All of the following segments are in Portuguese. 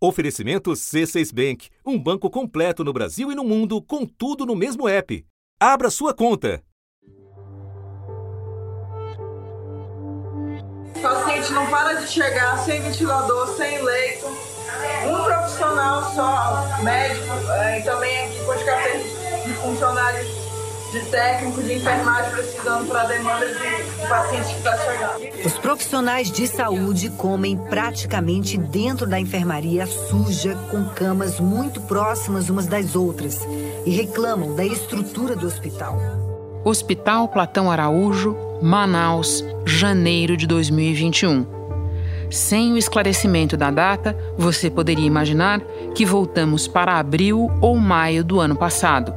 Oferecimento C6 Bank, um banco completo no Brasil e no mundo, com tudo no mesmo app. Abra sua conta. O paciente não para de chegar sem ventilador, sem leito. Um profissional só, médico, eh, e também aqui com os carteiros de funcionários de técnico de enfermagem precisando para a demanda de, de pacientes que está chegando. Os profissionais de saúde comem praticamente dentro da enfermaria suja, com camas muito próximas umas das outras, e reclamam da estrutura do hospital. Hospital Platão Araújo, Manaus, janeiro de 2021. Sem o esclarecimento da data, você poderia imaginar que voltamos para abril ou maio do ano passado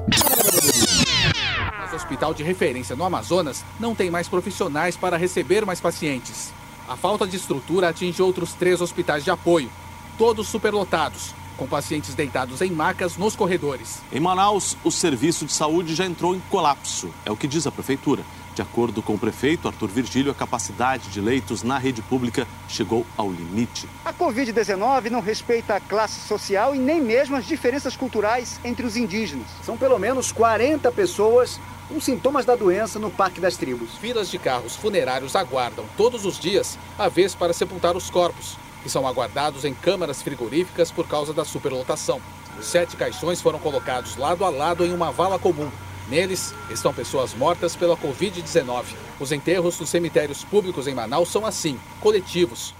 hospital de referência no Amazonas não tem mais profissionais para receber mais pacientes. A falta de estrutura atinge outros três hospitais de apoio, todos superlotados, com pacientes deitados em macas nos corredores. Em Manaus, o serviço de saúde já entrou em colapso, é o que diz a prefeitura. De acordo com o prefeito Arthur Virgílio, a capacidade de leitos na rede pública chegou ao limite. A Covid-19 não respeita a classe social e nem mesmo as diferenças culturais entre os indígenas. São pelo menos 40 pessoas com sintomas da doença no Parque das Tribos. Filas de carros funerários aguardam todos os dias a vez para sepultar os corpos, que são aguardados em câmaras frigoríficas por causa da superlotação. Sete caixões foram colocados lado a lado em uma vala comum. Neles estão pessoas mortas pela Covid-19. Os enterros nos cemitérios públicos em Manaus são assim, coletivos.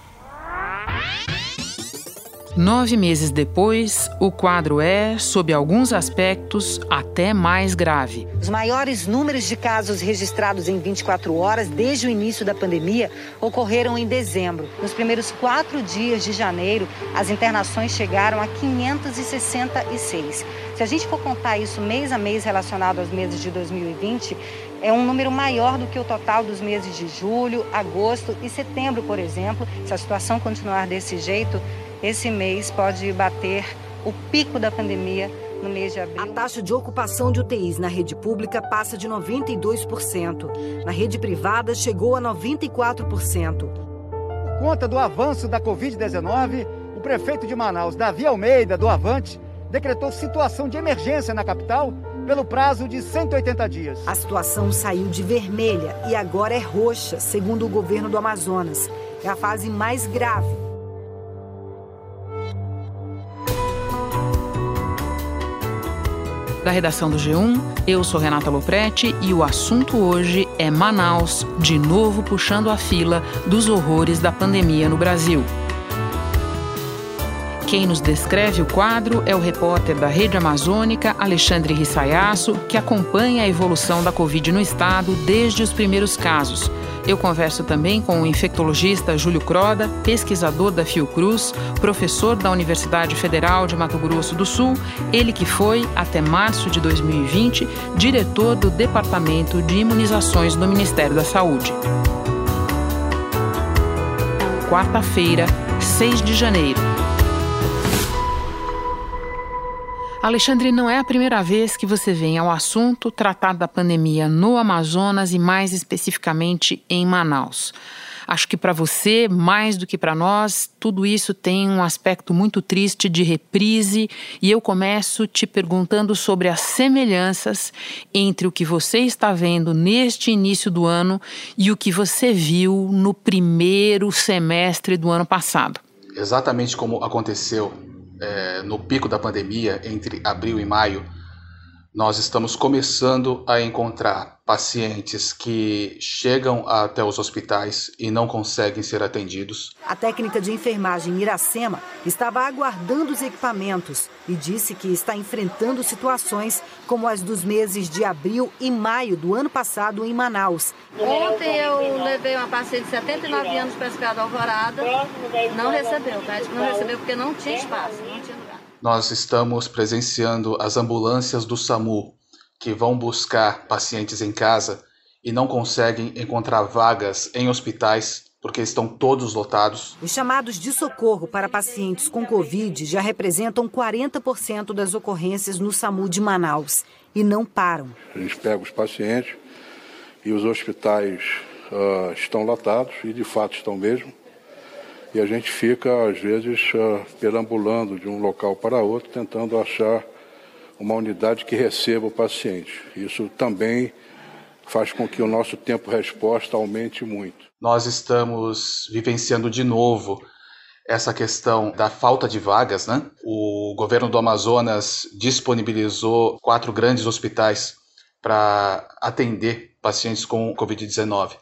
Nove meses depois, o quadro é, sob alguns aspectos, até mais grave. Os maiores números de casos registrados em 24 horas desde o início da pandemia ocorreram em dezembro. Nos primeiros quatro dias de janeiro, as internações chegaram a 566. Se a gente for contar isso mês a mês relacionado aos meses de 2020, é um número maior do que o total dos meses de julho, agosto e setembro, por exemplo. Se a situação continuar desse jeito, esse mês pode bater o pico da pandemia no mês de abril. A taxa de ocupação de UTIs na rede pública passa de 92%. Na rede privada, chegou a 94%. Por conta do avanço da Covid-19, o prefeito de Manaus, Davi Almeida, do Avante, decretou situação de emergência na capital pelo prazo de 180 dias. A situação saiu de vermelha e agora é roxa, segundo o governo do Amazonas. É a fase mais grave da redação do G1. Eu sou Renata Loprete e o assunto hoje é Manaus, de novo puxando a fila dos horrores da pandemia no Brasil. Quem nos descreve o quadro é o repórter da Rede Amazônica, Alexandre Rissaiasso, que acompanha a evolução da Covid no estado desde os primeiros casos. Eu converso também com o infectologista Júlio Croda, pesquisador da Fiocruz, professor da Universidade Federal de Mato Grosso do Sul, ele que foi, até março de 2020, diretor do Departamento de Imunizações do Ministério da Saúde. Quarta-feira, 6 de janeiro. Alexandre, não é a primeira vez que você vem ao assunto tratar da pandemia no Amazonas e mais especificamente em Manaus. Acho que para você, mais do que para nós, tudo isso tem um aspecto muito triste de reprise, e eu começo te perguntando sobre as semelhanças entre o que você está vendo neste início do ano e o que você viu no primeiro semestre do ano passado. Exatamente como aconteceu é, no pico da pandemia, entre abril e maio, nós estamos começando a encontrar pacientes que chegam até os hospitais e não conseguem ser atendidos. A técnica de enfermagem Iracema estava aguardando os equipamentos e disse que está enfrentando situações como as dos meses de abril e maio do ano passado em Manaus. Ontem eu levei uma paciente de 79 anos para a cidade Alvorada, não recebeu, o médico não recebeu porque não tinha espaço, não tinha nós estamos presenciando as ambulâncias do SAMU que vão buscar pacientes em casa e não conseguem encontrar vagas em hospitais porque estão todos lotados. Os chamados de socorro para pacientes com Covid já representam 40% das ocorrências no SAMU de Manaus e não param. A gente pega os pacientes e os hospitais uh, estão lotados, e de fato estão mesmo. E a gente fica, às vezes, uh, perambulando de um local para outro, tentando achar uma unidade que receba o paciente. Isso também faz com que o nosso tempo-resposta aumente muito. Nós estamos vivenciando de novo essa questão da falta de vagas, né? O governo do Amazonas disponibilizou quatro grandes hospitais para atender pacientes com Covid-19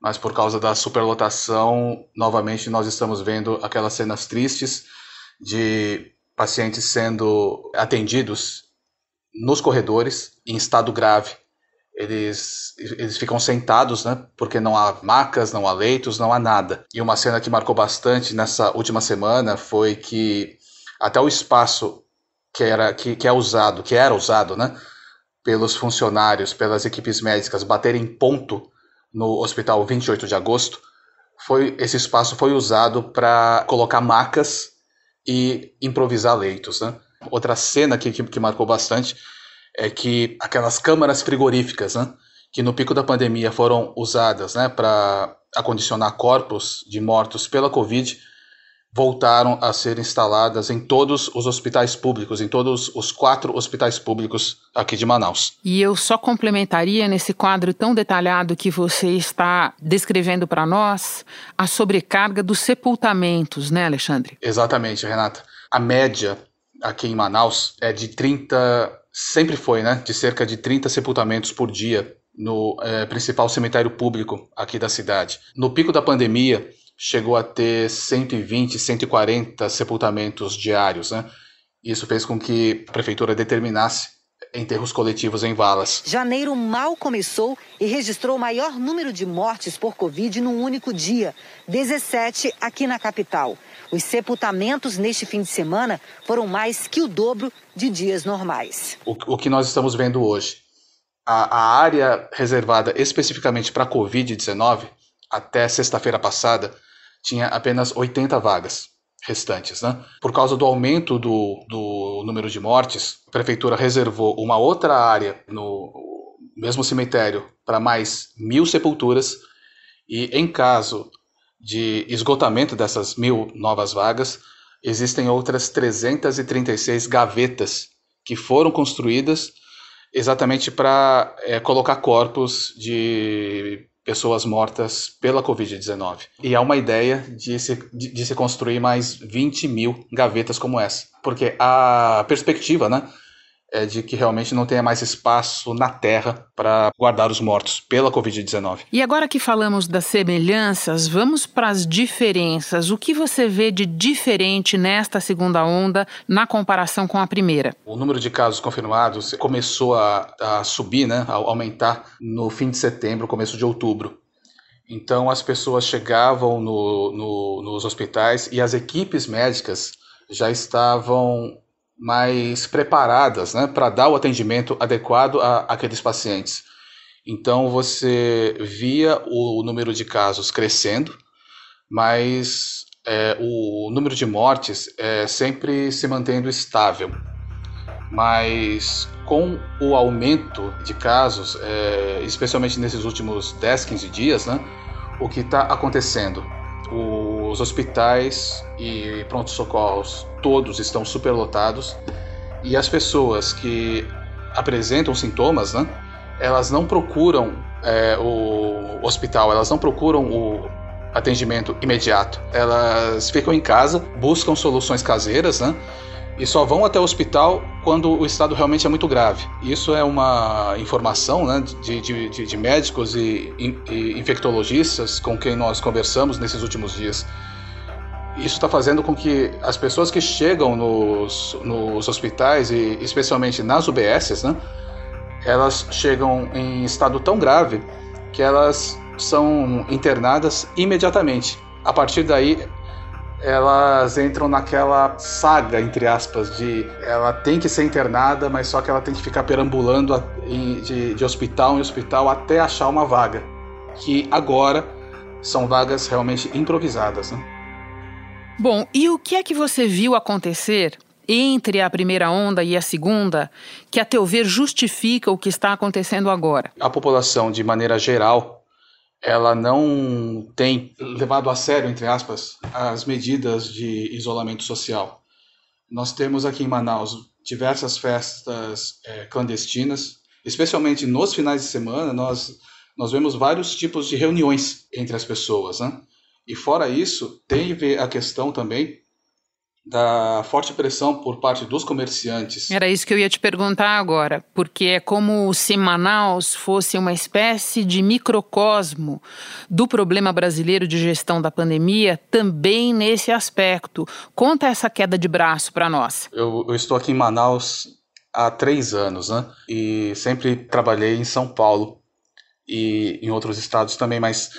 mas por causa da superlotação, novamente nós estamos vendo aquelas cenas tristes de pacientes sendo atendidos nos corredores em estado grave. Eles, eles ficam sentados, né? Porque não há macas, não há leitos, não há nada. E uma cena que marcou bastante nessa última semana foi que até o espaço que era que, que é usado, que era usado, né? Pelos funcionários, pelas equipes médicas baterem ponto no Hospital 28 de Agosto, foi esse espaço foi usado para colocar macas e improvisar leitos. Né? Outra cena que, que, que, marcou bastante é que aquelas câmaras frigoríficas, né, que no pico da pandemia foram usadas né, para acondicionar corpos de mortos pela Covid, voltaram a ser instaladas em todos os hospitais públicos, em todos os quatro hospitais públicos aqui de Manaus. E eu só complementaria nesse quadro tão detalhado que você está descrevendo para nós a sobrecarga dos sepultamentos, né, Alexandre? Exatamente, Renata. A média aqui em Manaus é de 30, sempre foi, né, de cerca de 30 sepultamentos por dia no é, principal cemitério público aqui da cidade. No pico da pandemia, chegou a ter 120, 140 sepultamentos diários, né? Isso fez com que a prefeitura determinasse enterros coletivos em valas. Janeiro mal começou e registrou o maior número de mortes por Covid num único dia, 17 aqui na capital. Os sepultamentos neste fim de semana foram mais que o dobro de dias normais. O, o que nós estamos vendo hoje? A, a área reservada especificamente para Covid-19, até sexta-feira passada, tinha apenas 80 vagas restantes. Né? Por causa do aumento do, do número de mortes, a prefeitura reservou uma outra área no mesmo cemitério para mais mil sepulturas e, em caso de esgotamento dessas mil novas vagas, existem outras 336 gavetas que foram construídas exatamente para é, colocar corpos de pessoas mortas pela Covid-19. E há uma ideia de se, de, de, se construir mais 20 mil gavetas como essa. Porque a perspectiva, né? É de que realmente não tenha mais espaço na Terra para guardar os mortos pela Covid-19. E agora que falamos das semelhanças, vamos para as diferenças. O que você vê de diferente nesta segunda onda na comparação com a primeira? O número de casos confirmados começou a, a subir, né, a aumentar no fim de setembro, começo de outubro. Então as pessoas chegavam no, no, nos hospitais e as equipes médicas já estavam mais preparadas né, para dar o atendimento adequado a, aqueles pacientes. Então você via o número de casos crescendo, mas é, o número de mortes é, sempre se mantendo estável. Mas com o aumento de casos, é, especialmente nesses últimos 10, 15 dias, né, o que está acontecendo? Os hospitais e pronto-socorros todos estão superlotados e as pessoas que apresentam sintomas, né, elas não procuram é, o hospital, elas não procuram o atendimento imediato. Elas ficam em casa, buscam soluções caseiras, né? E só vão até o hospital quando o estado realmente é muito grave. Isso é uma informação né, de, de, de médicos e, e, infectologistas com quem nós conversamos nesses últimos dias. Isso está fazendo com que as pessoas que chegam nos, nos hospitais, e especialmente nas UBSs, né, elas chegam em estado tão grave que elas são internadas imediatamente. A partir daí, elas entram naquela saga, entre aspas, de ela tem que ser internada, mas só que ela tem que ficar perambulando de, de hospital em hospital até achar uma vaga. Que agora são vagas realmente improvisadas. Né? Bom, e o que é que você viu acontecer entre a primeira onda e a segunda, que a teu ver justifica o que está acontecendo agora? A população, de maneira geral, ela não tem levado a sério, entre aspas, as medidas de isolamento social. Nós temos aqui em Manaus diversas festas é, clandestinas, especialmente nos finais de semana, nós, nós vemos vários tipos de reuniões entre as pessoas. Né? E fora isso, teve a questão também da forte pressão por parte dos comerciantes. Era isso que eu ia te perguntar agora, porque é como se Manaus fosse uma espécie de microcosmo do problema brasileiro de gestão da pandemia, também nesse aspecto. Conta essa queda de braço para nós. Eu, eu estou aqui em Manaus há três anos, né? E sempre trabalhei em São Paulo e em outros estados também, mas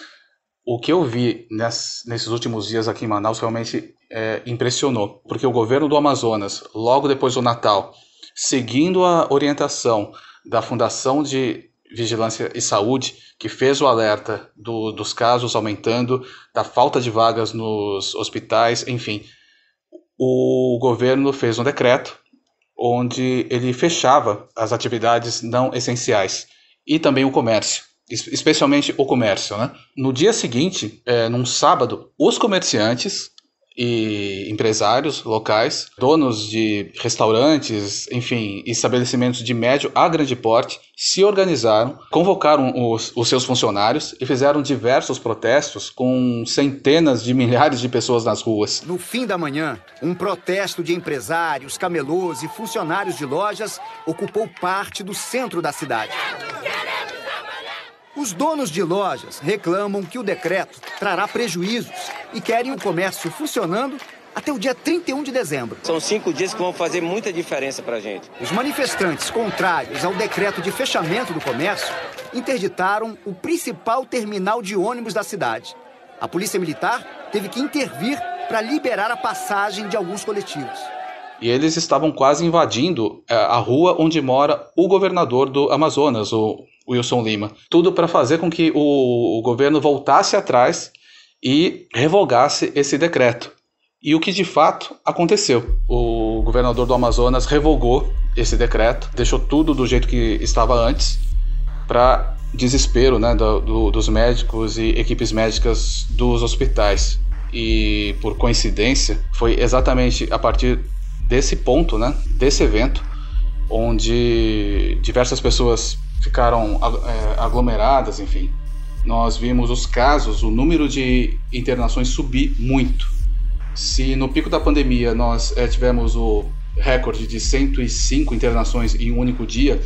o que eu vi nesses últimos dias aqui em Manaus realmente é, impressionou, porque o governo do Amazonas, logo depois do Natal, seguindo a orientação da Fundação de Vigilância e Saúde, que fez o alerta do, dos casos aumentando, da falta de vagas nos hospitais, enfim, o governo fez um decreto onde ele fechava as atividades não essenciais e também o comércio especialmente o comércio. Né? No dia seguinte, é, num sábado, os comerciantes e empresários locais, donos de restaurantes, enfim, estabelecimentos de médio a grande porte, se organizaram, convocaram os, os, seus funcionários e fizeram diversos protestos com centenas de milhares de pessoas nas ruas. No fim da manhã, um protesto de empresários, camelôs e funcionários de lojas ocupou parte do centro da cidade. Os donos de lojas reclamam que o decreto trará prejuízos e querem o comércio funcionando até o dia 31 de dezembro. São cinco dias que vão fazer muita diferença para a gente. Os manifestantes contrários ao decreto de fechamento do comércio interditaram o principal terminal de ônibus da cidade. A Polícia Militar teve que intervir para liberar a passagem de alguns coletivos. E eles estavam quase invadindo eh, a rua onde mora o governador do Amazonas, o Wilson Lima. Tudo para fazer com que o, o governo voltasse atrás e revogasse esse decreto. E o que de fato aconteceu. O governador do Amazonas revogou esse decreto, deixou tudo do jeito que estava antes, para desespero né, do, do, dos médicos e equipes médicas dos hospitais. E por coincidência, foi exatamente a partir desse ponto, né, desse evento, onde diversas pessoas ficaram é, aglomeradas, enfim. Nós vimos os casos, o número de internações subir muito. Se no pico da pandemia nós é, tivemos o recorde de 105 internações em um único dia,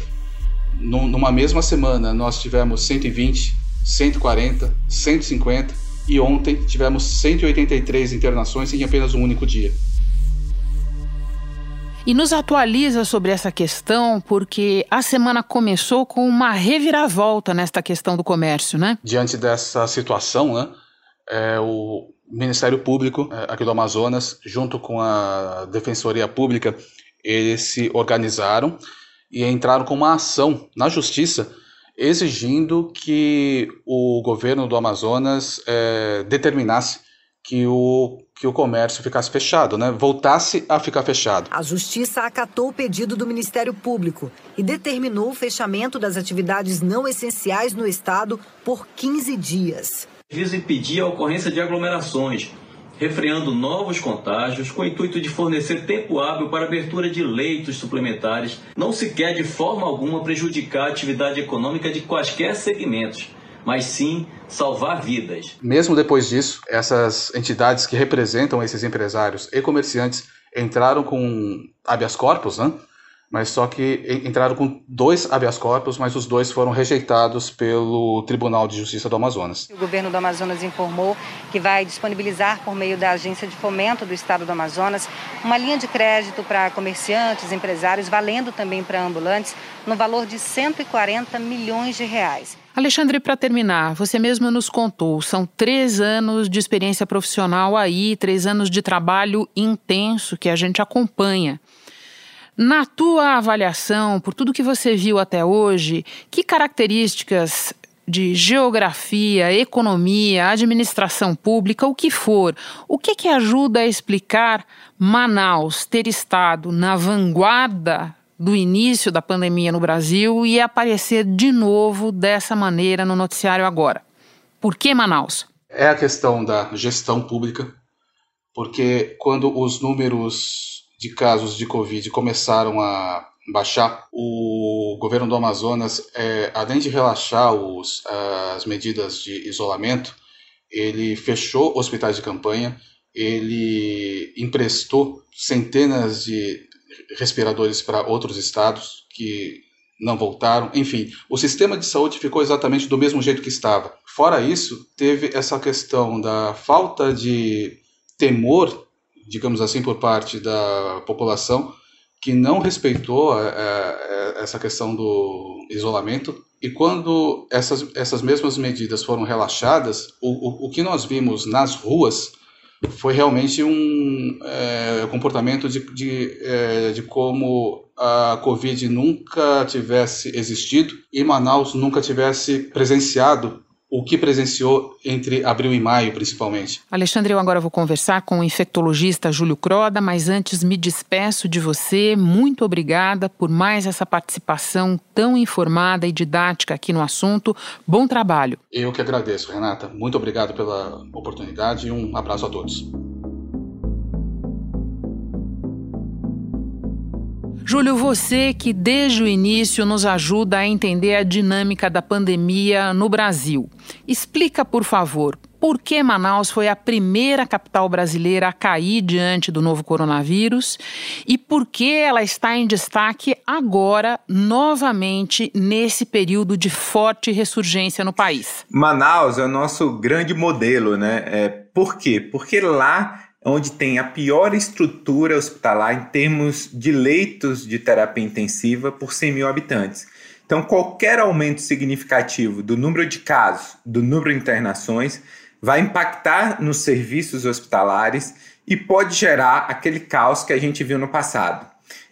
no, numa mesma semana nós tivemos 120, 140, 150 e ontem tivemos 183 internações em apenas um único dia. E nos atualiza sobre essa questão, porque a semana começou com uma reviravolta nesta questão do comércio, né? Diante dessa situação, né, é, o Ministério Público é, aqui do Amazonas, junto com a Defensoria Pública, eles se organizaram e entraram com uma ação na Justiça exigindo que o governo do Amazonas é, determinasse que o, que o comércio ficasse fechado, né? voltasse a ficar fechado. A Justiça acatou o pedido do Ministério Público e determinou o fechamento das atividades não essenciais no Estado por 15 dias. Visa impedir a ocorrência de aglomerações, refreando novos contágios com o intuito de fornecer tempo hábil para abertura de leitos suplementares, não se quer de forma alguma prejudicar a atividade econômica de quaisquer segmentos mas sim salvar vidas. Mesmo depois disso, essas entidades que representam esses empresários e comerciantes entraram com habeas corpus, né? Mas só que entraram com dois habeas corpus, mas os dois foram rejeitados pelo Tribunal de Justiça do Amazonas. O governo do Amazonas informou que vai disponibilizar, por meio da Agência de Fomento do Estado do Amazonas, uma linha de crédito para comerciantes, empresários, valendo também para ambulantes, no valor de 140 milhões de reais. Alexandre, para terminar, você mesmo nos contou, são três anos de experiência profissional aí, três anos de trabalho intenso que a gente acompanha. Na tua avaliação, por tudo que você viu até hoje, que características de geografia, economia, administração pública, o que for, o que que ajuda a explicar Manaus ter estado na vanguarda do início da pandemia no Brasil e aparecer de novo dessa maneira no noticiário agora? Por que Manaus? É a questão da gestão pública, porque quando os números de casos de Covid começaram a baixar, o governo do Amazonas, é, além de relaxar os, as medidas de isolamento, ele fechou hospitais de campanha, ele emprestou centenas de respiradores para outros estados que não voltaram. Enfim, o sistema de saúde ficou exatamente do mesmo jeito que estava. Fora isso, teve essa questão da falta de temor, digamos assim, por parte da população que não respeitou é, é, essa questão do isolamento. E quando essas, essas mesmas medidas foram relaxadas, o, o, o que nós vimos nas ruas foi realmente um é, comportamento de, de, é, de como a Covid nunca tivesse existido e Manaus nunca tivesse presenciado o que presenciou entre abril e maio, principalmente. Alexandre, eu agora vou conversar com o infectologista Júlio Croda, mas antes me despeço de você. Muito obrigada por mais essa participação tão informada e didática aqui no assunto. Bom trabalho. Eu que agradeço, Renata. Muito obrigado pela oportunidade e um abraço a todos. Júlio, você que desde o início nos ajuda a entender a dinâmica da pandemia no Brasil. Explica, por favor, por que Manaus foi a primeira capital brasileira a cair diante do novo coronavírus e por que ela está em destaque agora, novamente, nesse período de forte ressurgência no país. Manaus é o nosso grande modelo, né? É, por quê? Porque lá onde tem a pior estrutura hospitalar em termos de leitos de terapia intensiva por 100 mil habitantes. Então, qualquer aumento significativo do número de casos, do número de internações, vai impactar nos serviços hospitalares e pode gerar aquele caos que a gente viu no passado.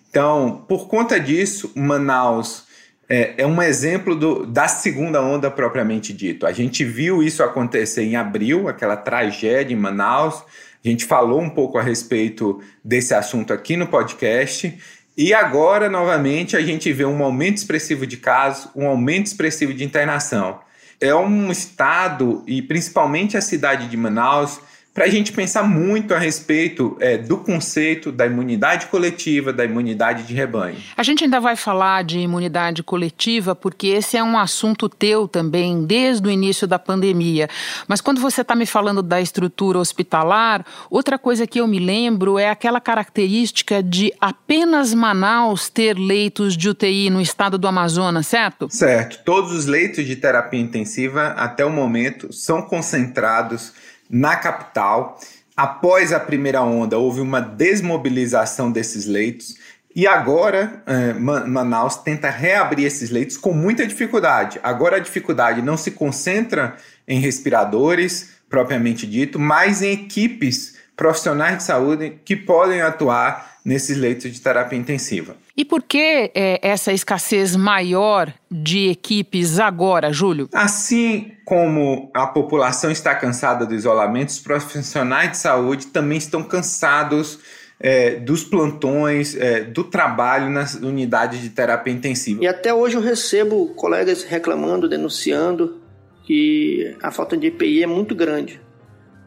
Então, por conta disso, Manaus é, é um exemplo do, da segunda onda propriamente dito. A gente viu isso acontecer em abril, aquela tragédia em Manaus a gente falou um pouco a respeito desse assunto aqui no podcast. E agora, novamente, a gente vê um aumento expressivo de casos, um aumento expressivo de internação. É um estado, e principalmente a cidade de Manaus, para a gente pensar muito a respeito é, do conceito da imunidade coletiva, da imunidade de rebanho. A gente ainda vai falar de imunidade coletiva, porque esse é um assunto teu também, desde o início da pandemia. Mas quando você está me falando da estrutura hospitalar, outra coisa que eu me lembro é aquela característica de apenas Manaus ter leitos de UTI no estado do Amazonas, certo? Certo. Todos os leitos de terapia intensiva, até o momento, são concentrados na capital. Após a primeira onda, houve uma desmobilização desses leitos. E agora, eh, Manaus tenta reabrir esses leitos com muita dificuldade. Agora, a dificuldade não se concentra em respiradores, propriamente dito, mas em equipes profissionais de saúde que podem atuar nesses leitos de terapia intensiva. E por que é, essa escassez maior de equipes agora, Júlio? Assim como a população está cansada do isolamento, os profissionais de saúde também estão cansados é, dos plantões, é, do trabalho nas unidades de terapia intensiva. E até hoje eu recebo colegas reclamando, denunciando que a falta de EPI é muito grande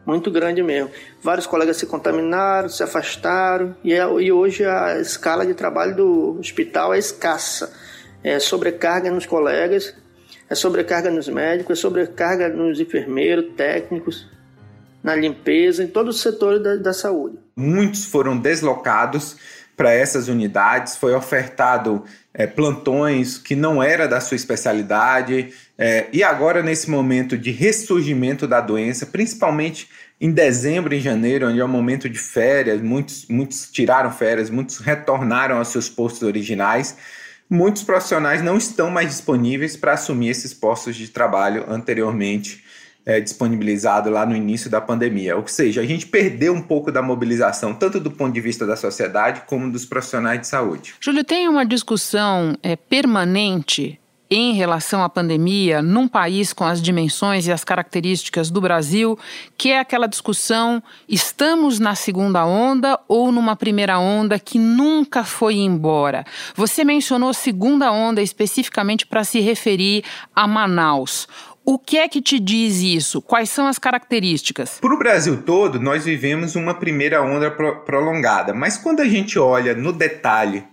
muito grande mesmo. Vários colegas se contaminaram, se afastaram e, é, e hoje a escala de trabalho do hospital é escassa. É sobrecarga nos colegas, é sobrecarga nos médicos, é sobrecarga nos enfermeiros, técnicos, na limpeza, em todos os setores da, da saúde. Muitos foram deslocados para essas unidades, foi ofertado é, plantões que não era da sua especialidade, é, e agora nesse momento de ressurgimento da doença, principalmente em dezembro e janeiro, onde é um momento de férias, muitos, muitos tiraram férias, muitos retornaram aos seus postos originais, muitos profissionais não estão mais disponíveis para assumir esses postos de trabalho anteriormente é, disponibilizado lá no início da pandemia. Ou seja, a gente perdeu um pouco da mobilização, tanto do ponto de vista da sociedade como dos profissionais de saúde. Júlio, tem uma discussão é, permanente em relação à pandemia num país com as dimensões e as características do Brasil, que é aquela discussão: estamos na segunda onda ou numa primeira onda que nunca foi embora? Você mencionou segunda onda especificamente para se referir a Manaus. O que é que te diz isso? Quais são as características? Para o Brasil todo, nós vivemos uma primeira onda pro prolongada, mas quando a gente olha no detalhe,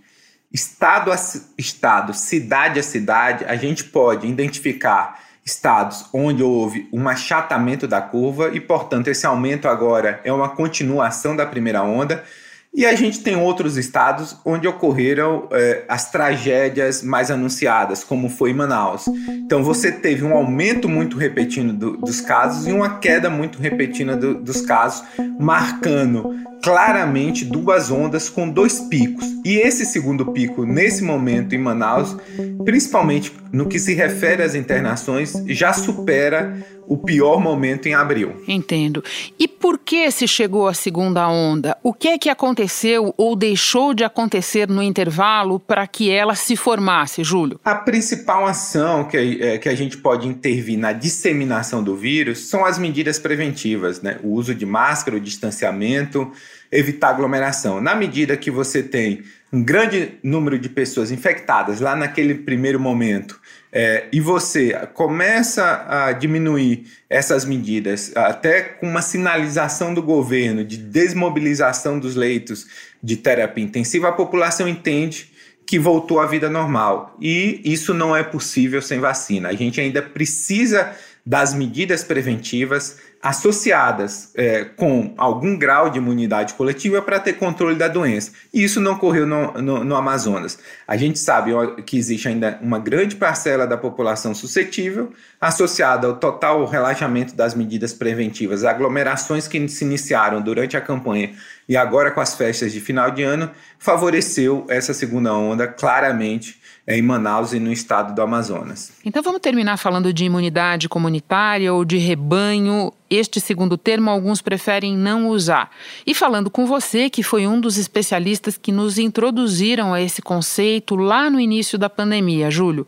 estado a estado, cidade a cidade, a gente pode identificar estados onde houve um achatamento da curva e, portanto, esse aumento agora é uma continuação da primeira onda. E a gente tem outros estados onde ocorreram é, as tragédias mais anunciadas, como foi em Manaus. Então você teve um aumento muito repetido do, dos casos e uma queda muito repetida do, dos casos, marcando claramente duas ondas com dois picos. E esse segundo pico, nesse momento em Manaus, principalmente no que se refere às internações, já supera o pior momento em abril. Entendo. E por que se chegou à segunda onda? O que é que aconteceu ou deixou de acontecer no intervalo para que ela se formasse, Júlio? A principal ação que, é, que a gente pode intervir na disseminação do vírus são as medidas preventivas, né? O uso de máscara, o distanciamento, evitar aglomeração. Na medida que você tem um grande número de pessoas infectadas lá naquele primeiro momento é, e você começa a diminuir essas medidas, até com uma sinalização do governo de desmobilização dos leitos de terapia intensiva, a população entende que voltou à vida normal. E isso não é possível sem vacina. A gente ainda precisa das medidas preventivas associadas é, com algum grau de imunidade coletiva para ter controle da doença. E isso não ocorreu no, no, no, Amazonas. A gente sabe que existe ainda uma grande parcela da população suscetível, associada ao total relaxamento das medidas preventivas, aglomerações que se iniciaram durante a campanha e agora com as festas de final de ano, favoreceu essa segunda onda claramente em Manaus e no estado do Amazonas. Então vamos terminar falando de imunidade comunitária ou de rebanho. Este segundo termo alguns preferem não usar. E falando com você, que foi um dos especialistas que nos introduziram a esse conceito lá no início da pandemia, Júlio.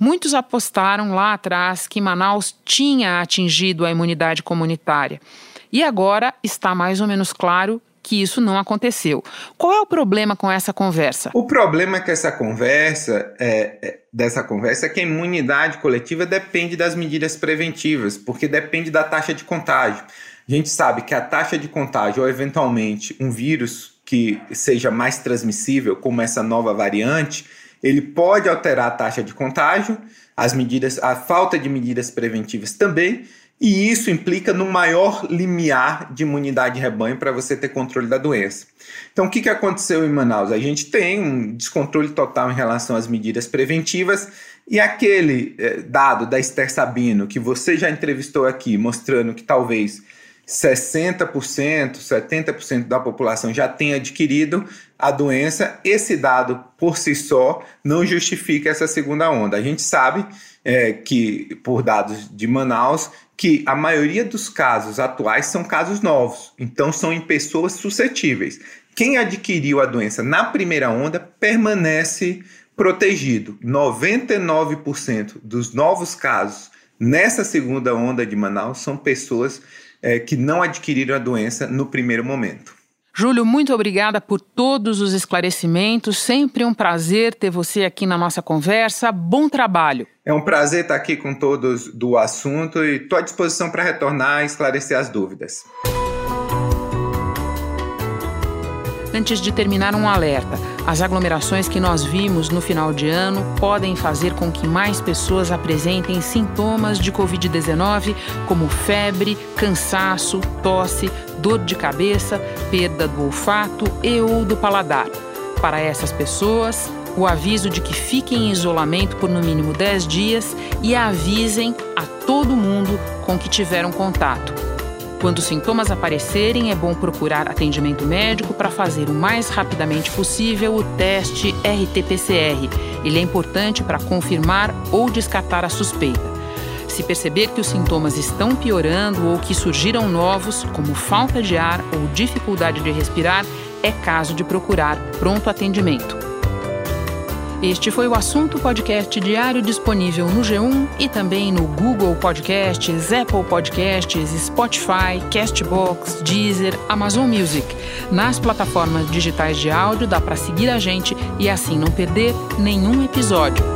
Muitos apostaram lá atrás que Manaus tinha atingido a imunidade comunitária. E agora está mais ou menos claro que isso não aconteceu. Qual é o problema com essa conversa? O problema com essa conversa, é, é, dessa conversa é que a imunidade coletiva depende das medidas preventivas, porque depende da taxa de contágio. A gente sabe que a taxa de contágio, ou eventualmente um vírus que seja mais transmissível, como essa nova variante, ele pode alterar a taxa de contágio, as medidas, a falta de medidas preventivas também, e isso implica no maior limiar de imunidade de rebanho para você ter controle da doença. Então, o que, que aconteceu em Manaus? A gente tem um descontrole total em relação às medidas preventivas e aquele eh, dado da Esther Sabino que você já entrevistou aqui, mostrando que talvez 60%, 70% da população já tenha adquirido a doença, esse dado por si só não justifica essa segunda onda. A gente sabe é, que, por dados de Manaus, que a maioria dos casos atuais são casos novos, então são em pessoas suscetíveis. Quem adquiriu a doença na primeira onda permanece protegido. 99% dos novos casos nessa segunda onda de Manaus são pessoas é, que não adquiriram a doença no primeiro momento. Júlio, muito obrigada por todos os esclarecimentos. Sempre um prazer ter você aqui na nossa conversa. Bom trabalho. É um prazer estar aqui com todos do assunto e estou à disposição para retornar e esclarecer as dúvidas. Antes de terminar, um alerta. As aglomerações que nós vimos no final de ano podem fazer com que mais pessoas apresentem sintomas de Covid-19, como febre, cansaço, tosse, dor de cabeça, perda do olfato e ou do paladar. Para essas pessoas, o aviso de que fiquem em isolamento por no mínimo 10 dias e avisem a todo mundo com que tiveram contato. Quando os sintomas aparecerem, é bom procurar atendimento médico para fazer o mais rapidamente possível o teste RT-PCR. Ele é importante para confirmar ou descartar a suspeita. Se perceber que os sintomas estão piorando ou que surgiram novos, como falta de ar ou dificuldade de respirar, é caso de procurar pronto atendimento. Este foi o assunto podcast diário disponível no G1 e também no Google Podcasts, Apple Podcasts, Spotify, Castbox, Deezer, Amazon Music. Nas plataformas digitais de áudio dá para seguir a gente e assim não perder nenhum episódio.